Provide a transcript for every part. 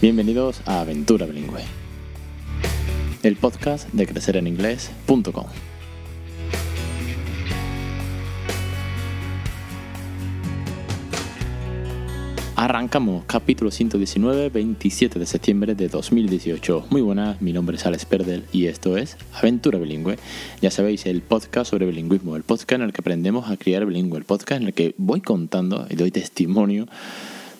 Bienvenidos a Aventura Bilingüe, el podcast de crecereninglés.com. Arrancamos capítulo 119, 27 de septiembre de 2018. Muy buenas, mi nombre es Alex Perdel y esto es Aventura Bilingüe. Ya sabéis, el podcast sobre bilingüismo, el podcast en el que aprendemos a criar bilingüe, el podcast en el que voy contando y doy testimonio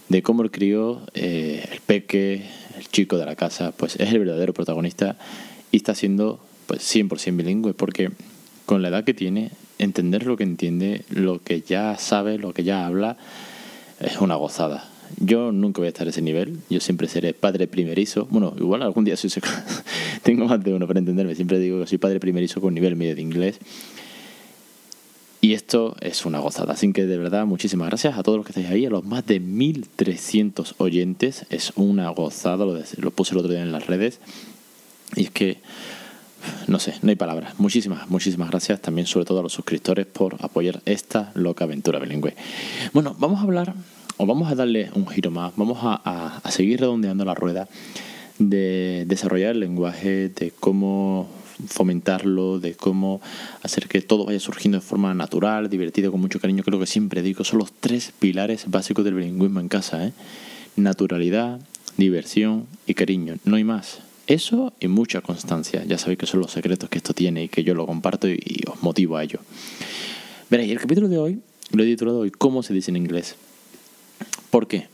de cómo el crío, eh, el peque, el chico de la casa, pues es el verdadero protagonista y está siendo pues 100% bilingüe porque con la edad que tiene, entender lo que entiende, lo que ya sabe, lo que ya habla, es una gozada. Yo nunca voy a estar a ese nivel, yo siempre seré padre primerizo. Bueno, igual algún día soy, tengo más de uno para entenderme, siempre digo que soy padre primerizo con nivel medio de inglés y esto es una gozada. Así que de verdad, muchísimas gracias a todos los que estáis ahí, a los más de 1300 oyentes. Es una gozada, lo, puse el otro día en las redes. Y es que, no sé, no hay palabras. Muchísimas, muchísimas gracias también, sobre todo a los suscriptores, por apoyar esta loca aventura bilingüe. Bueno, vamos a hablar, o vamos a darle un giro más, vamos a, a seguir redondeando la rueda de desarrollar el lenguaje, de cómo fomentarlo, de cómo hacer que todo vaya surgiendo de forma natural, divertido, con mucho cariño, creo que siempre digo, son los tres pilares básicos del bilingüismo en casa. ¿eh? Naturalidad, diversión y cariño, no hay más. Eso y mucha constancia. Ya sabéis que son los secretos que esto tiene y que yo lo comparto y, os motivo a ello. Veréis, el capítulo de hoy lo he titulado hoy ¿Cómo se dice en inglés? ¿Por qué?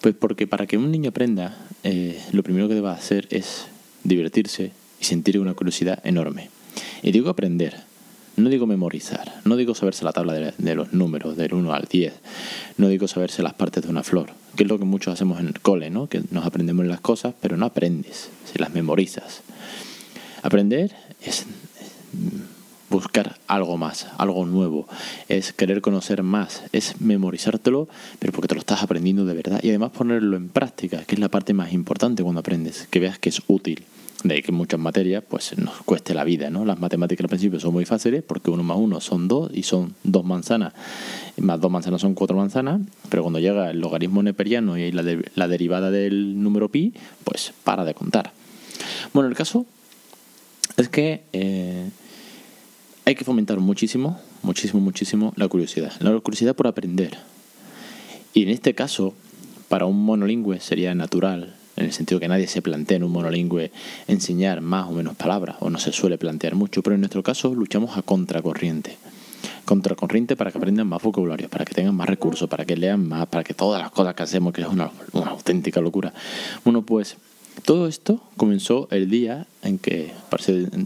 Pues porque para que un niño aprenda, eh, lo primero que deba hacer es divertirse, sentir una curiosidad enorme. Y digo aprender, no digo memorizar, no digo saberse la tabla de, los números del 1 al 10, no digo saberse las partes de una flor, que es lo que muchos hacemos en el cole, ¿no? que nos aprendemos las cosas, pero no aprendes, se las memorizas. Aprender es buscar algo más, algo nuevo, es querer conocer más, es memorizártelo, pero porque te lo estás aprendiendo de verdad y además ponerlo en práctica, que es la parte más importante cuando aprendes, que veas que es útil. De que muchas materias pues nos cueste la vida, ¿no? Las matemáticas al principio son muy fáciles porque uno más uno son dos y son dos manzanas, más dos manzanas son cuatro manzanas, pero cuando llega el logaritmo neperiano y la, la derivada del número pi, pues para de contar. Bueno, el caso es que eh, hay que fomentar muchísimo, muchísimo, muchísimo la curiosidad. La curiosidad por aprender. Y en este caso, para un monolingüe sería natural en el sentido que nadie se plantea en un monolingüe enseñar más o menos palabras, o no se suele plantear mucho, pero en nuestro caso luchamos a contracorriente. Contracorriente para que aprendan más vocabulario, para que tengan más recursos, para que lean más, para que todas las cosas que hacemos, que es una, auténtica locura. Bueno, pues todo esto comenzó el día en que,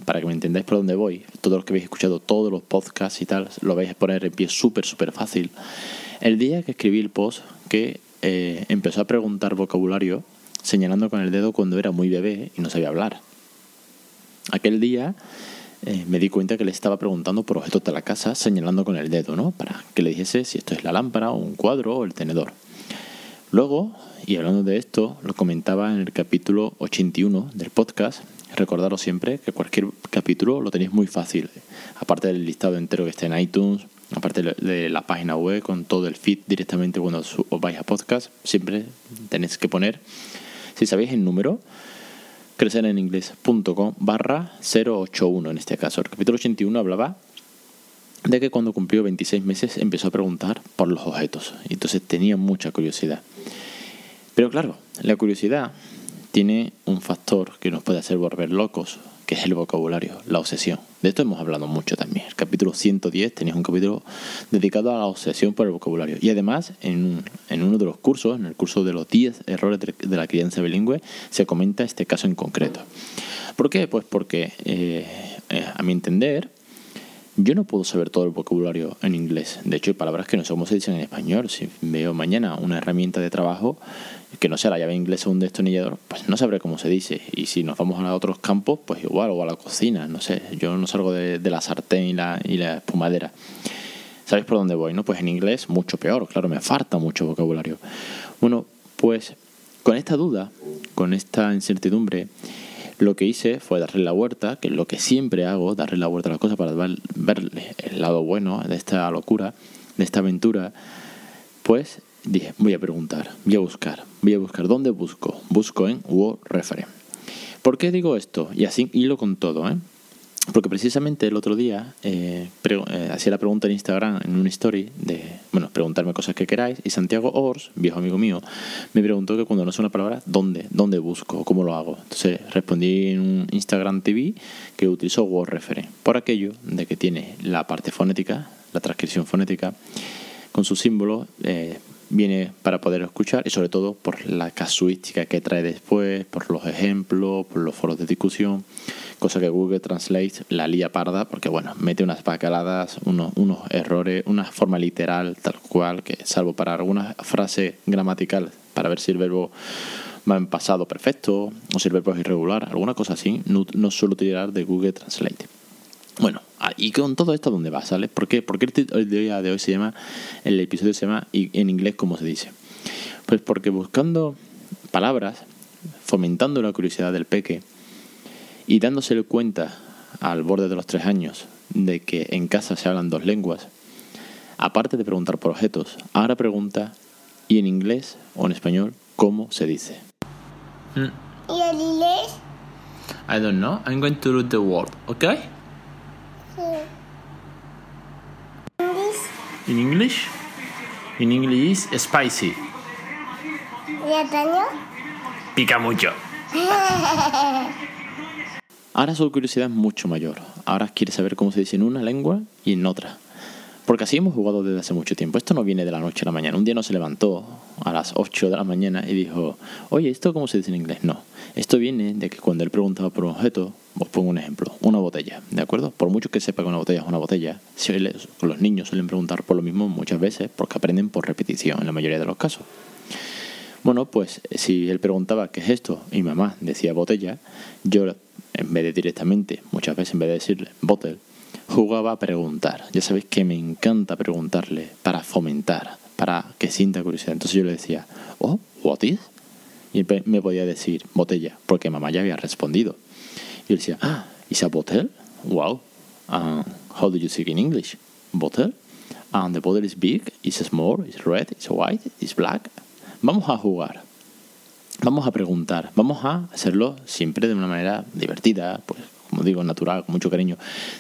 para que me entendáis por dónde voy, todos los que habéis escuchado todos los podcasts y tal, lo vais a poner en pie súper, súper fácil. El día que escribí el post que eh, empezó a preguntar vocabulario señalando con el dedo cuando era muy bebé y no sabía hablar. Aquel día eh, me di cuenta que le estaba preguntando por objetos de la casa señalando con el dedo, ¿no? Para que le dijese si esto es la lámpara o un cuadro o el tenedor. Luego, y hablando de esto, lo comentaba en el capítulo 81 del podcast. Recordaros siempre que cualquier capítulo lo tenéis muy fácil. Aparte del listado entero que está en iTunes, aparte de la página web con todo el feed directamente cuando os vais a podcast, siempre tenéis que poner si sabéis el número, crecereninglés.com barra 081 en este caso. El capítulo 81 hablaba de que cuando cumplió 26 meses empezó a preguntar por los objetos. Entonces tenía mucha curiosidad. Pero claro, la curiosidad tiene un factor que nos puede hacer volver locos que es el vocabulario, la obsesión. De esto hemos hablado mucho también. El capítulo 110 tenéis un capítulo dedicado a la obsesión por el vocabulario. Y además, en, uno de los cursos, en el curso de los 10 errores de, la crianza bilingüe, se comenta este caso en concreto. ¿Por qué? Pues porque, eh, eh, a mi entender, yo no puedo saber todo el vocabulario en inglés. De hecho, hay palabras que no sé cómo se dicen en español. Si veo mañana una herramienta de trabajo que no sea la llave inglesa o un destornillador, pues no sabré cómo se dice. Y si nos vamos a otros campos, pues igual, o a la cocina, no sé. Yo no salgo de, la sartén y la, y la espumadera. ¿Sabéis por dónde voy? no Pues en inglés mucho peor, claro, me falta mucho vocabulario. Bueno, pues con esta duda, con esta incertidumbre, lo que hice fue darle la vuelta, que es lo que siempre hago, darle la vuelta a las cosas para ver el lado bueno de esta locura, de esta aventura. Pues dije, voy a preguntar, voy a buscar, voy a buscar. ¿Dónde busco? Busco en Word Reference. ¿Por qué digo esto? Y así hilo con todo, ¿eh? Porque precisamente el otro día eh, eh, hacía la pregunta en Instagram, en una story, de, bueno, preguntarme cosas que queráis, y Santiago Ors, viejo amigo mío, me preguntó que cuando no sé una palabra, ¿dónde? ¿Dónde busco? ¿Cómo lo hago? Entonces respondí en un Instagram TV que utilizó Word Reference, por aquello de que tiene la parte fonética, la transcripción fonética, con su símbolo, eh, viene para poder escuchar y sobre todo por la casuística que trae después, por los ejemplos, por los foros de discusión, cosa que Google Translate la lía parda porque bueno, mete unas bacaladas, unos, errores, una forma literal tal cual que salvo para alguna frase gramatical para ver si el verbo va en pasado perfecto o si el verbo es irregular, alguna cosa así, no, no suelo tirar de Google Translate. Y con todo esto, ¿dónde va? ¿Sale? ¿Por qué? Porque el día de hoy se llama, el episodio se llama, y en inglés, ¿cómo se dice? Pues porque buscando palabras, fomentando la curiosidad del peque y dándose cuenta al borde de los tres años de que en casa se hablan dos lenguas, aparte de preguntar por objetos, ahora pregunta, ¿y en inglés o en español cómo se dice? ¿Y en inglés? I don't know. I'm going to read the word, okay? In English? In English is spicy. ¿Y español? Pica mucho. Ahora su curiosidad es mucho mayor. Ahora quiere saber cómo se dice en una lengua y en otra. Porque así hemos jugado desde hace mucho tiempo. Esto no viene de la noche a la mañana. Un día no se levantó a las 8 de la mañana y dijo, oye, ¿esto cómo se dice en inglés? No. Esto viene de que cuando él preguntaba por un objeto, os pongo un ejemplo, una botella, ¿de acuerdo? Por mucho que sepa que una botella es una botella, los niños suelen preguntar por lo mismo muchas veces porque aprenden por repetición en la mayoría de los casos. Bueno, pues si él preguntaba qué es esto y mamá decía botella, yo en vez de directamente, muchas veces en vez de decirle bottle, jugaba a preguntar. Ya sabéis que me encanta preguntarle para fomentar, para que sienta curiosidad. Entonces yo le decía, oh, what is? Y me podía decir botella, porque mamá ya había respondido. Y él decía, ah, is a bottle? Wow. Uh, how do you speak in English? Bottle? And the bottle is big, is small, is red, is white, is black. Vamos a jugar. Vamos a preguntar. Vamos a hacerlo siempre de una manera divertida, pues como digo, natural, con mucho cariño,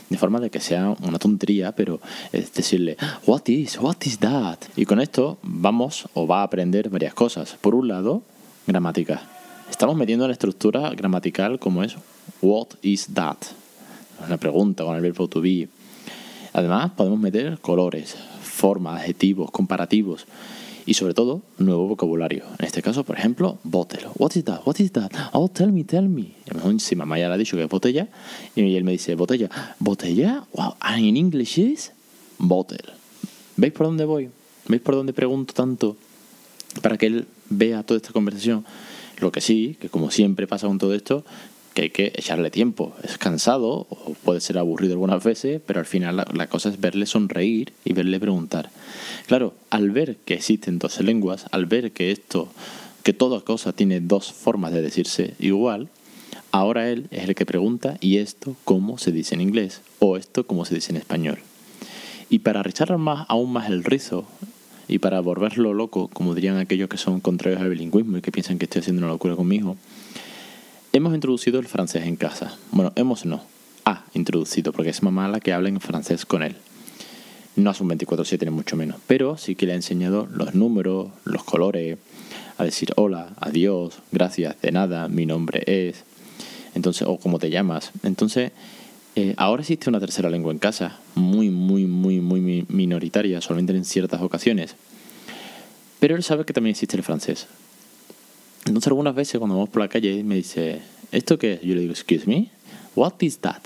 de forma de que sea una tontería, pero es decirle, what is, what is that? Y con esto vamos o va a aprender varias cosas. Por un lado, gramática. Estamos metiendo la estructura gramatical como es what is that? Una pregunta con el verbo to be. Además, podemos meter colores, formas, adjetivos, comparativos y sobre todo nuevo vocabulario. En este caso, por ejemplo, bottle. What is that? What is that? Oh, tell me, tell me. si mamá ya le ha dicho que es botella y él me dice botella. ¿Botella? Wow, and in English is bottle. ¿Veis por dónde voy? ¿Veis por dónde pregunto tanto? Para que él vea toda esta conversación. Lo que sí, que como siempre pasa con todo esto, que hay que echarle tiempo. Es cansado o puede ser aburrido algunas veces, pero al final la, cosa es verle sonreír y verle preguntar. Claro, al ver que existen dos lenguas, al ver que esto, que toda cosa tiene dos formas de decirse igual, ahora él es el que pregunta ¿y esto cómo se dice en inglés? o esto cómo se dice en español. Y para rizar más, aún más el rizo y para volverlo loco, como dirían aquellos que son contrarios al bilingüismo y que piensan que estoy haciendo una locura con mi hijo, Hemos introducido el francés en casa. Bueno, hemos no. Ha introducido, porque es mamá la que habla en francés con él. No es un 24-7 ni mucho menos, pero sí que le ha enseñado los números, los colores, a decir hola, adiós, gracias, de nada, mi nombre es, entonces, o cómo te llamas. Entonces, eh, ahora existe una tercera lengua en casa, muy, muy, muy, muy minoritaria, solamente en ciertas ocasiones. Pero él sabe que también existe el francés. Entonces algunas veces cuando vamos por la calle me dice, ¿esto qué? Yo le digo, excuse me, what is that?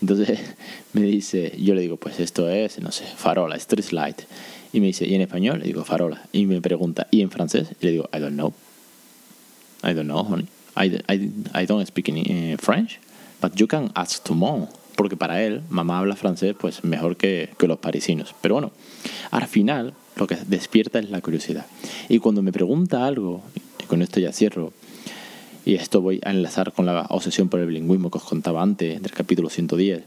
Entonces me dice, yo le digo, pues esto es, no sé, farola, street light. Y me dice, ¿y en español? Le digo, farola. Y me pregunta, ¿y en francés? Y le digo, I don't know. I don't know, honey. I, I, I don't speak in eh, French, but you can ask to mom. Porque para él, mamá habla francés pues mejor que, que los parisinos. Pero bueno, al final lo que despierta es la curiosidad. Y cuando me pregunta algo, con esto ya cierro. Y esto voy a enlazar con la obsesión por el bilingüismo que os contaba antes, del capítulo 110.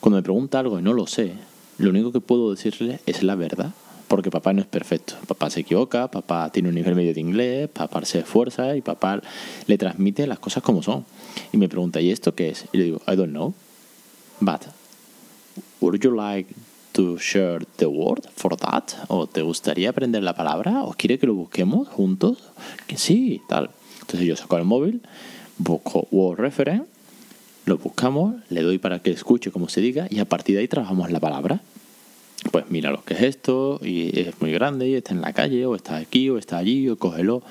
Cuando me pregunta algo y no lo sé, lo único que puedo decirle es la verdad, porque papá no es perfecto. Papá se equivoca, papá tiene un nivel medio de inglés, papá se esfuerza y papá le transmite las cosas como son. Y me pregunta, ¿y esto qué es? Y le digo, I don't know. But, would you like to share the word for that? ¿O te gustaría aprender la palabra? ¿O quiere que lo busquemos juntos? Que sí, tal. Entonces yo saco el móvil, busco Word Reference, lo buscamos, le doy para que escuche como se diga y a partir de ahí trabajamos la palabra pues mira lo que es esto, y es muy grande, y está en la calle, o está aquí, o está allí, o cógelo.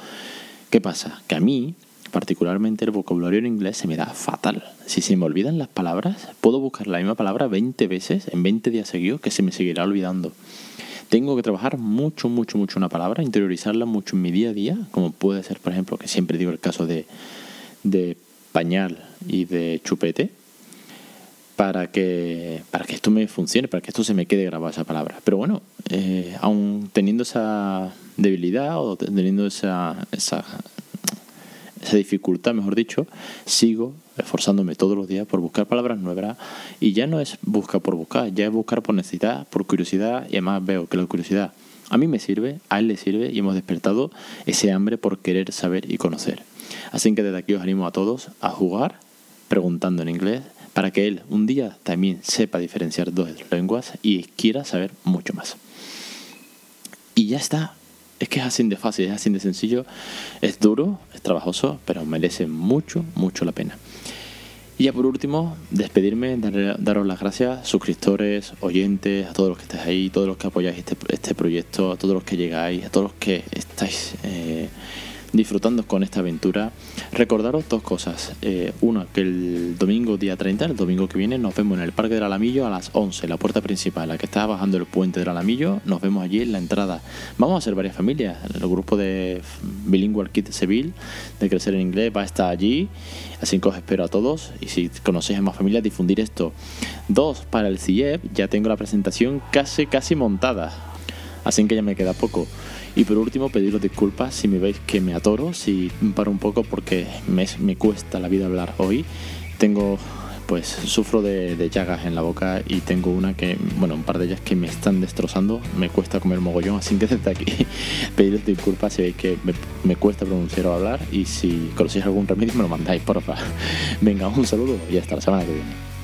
¿Qué pasa? Que a mí, particularmente el vocabulario en inglés se me da fatal. Si se me olvidan las palabras, puedo buscar la misma palabra 20 veces en 20 días seguidos que se me seguirá olvidando. Tengo que trabajar mucho, mucho, mucho una palabra, interiorizarla mucho en mi día a día, como puede ser, por ejemplo, que siempre digo el caso de, de pañal y de chupete para que, para que esto me funcione, para que esto se me quede grabada esa palabra. Pero bueno, eh, aún teniendo esa debilidad o teniendo esa, esa, esa dificultad, mejor dicho, sigo esforzándome todos los días por buscar palabras nuevas y ya no es buscar por buscar, ya es buscar por necesidad, por curiosidad y además veo que la curiosidad a mí me sirve, a él le sirve y hemos despertado ese hambre por querer saber y conocer. Así que desde aquí os animo a todos a jugar preguntando en inglés para que él un día también sepa diferenciar dos lenguas y quiera saber mucho más. Y ya está. Es que es así de fácil, es así de sencillo. Es duro, es trabajoso, pero merece mucho, mucho la pena. Y ya por último, despedirme, daros las gracias, suscriptores, oyentes, a todos los que estáis ahí, todos los que apoyáis este, este proyecto, a todos los que llegáis, a todos los que estáis eh, disfrutando con esta aventura. Recordaros dos cosas. Eh, una, que el domingo día 30, el domingo que viene, nos vemos en el Parque del Alamillo a las 11, la puerta principal, la que está bajando el puente del Alamillo. Nos vemos allí en la entrada. Vamos a ser varias familias. El grupo de Bilingual Kit Seville, de Crecer en Inglés, va a estar allí. Así que os espero a todos. Y si conocéis a más familias, difundir esto. Dos, para el CIEP, ya tengo la presentación casi, casi montada. Así que ya me queda poco. Y por último, pediros disculpas si me veis que me atoro, si paro un poco porque me, me cuesta la vida hablar hoy. Tengo, pues, sufro de, llagas en la boca y tengo una que, bueno, un par de ellas que me están destrozando. Me cuesta comer mogollón, así que desde aquí pediros disculpas si veis que me, cuesta pronunciar o hablar. Y si conocéis algún remedio, me lo mandáis, porfa. Venga, un saludo y hasta la semana que viene.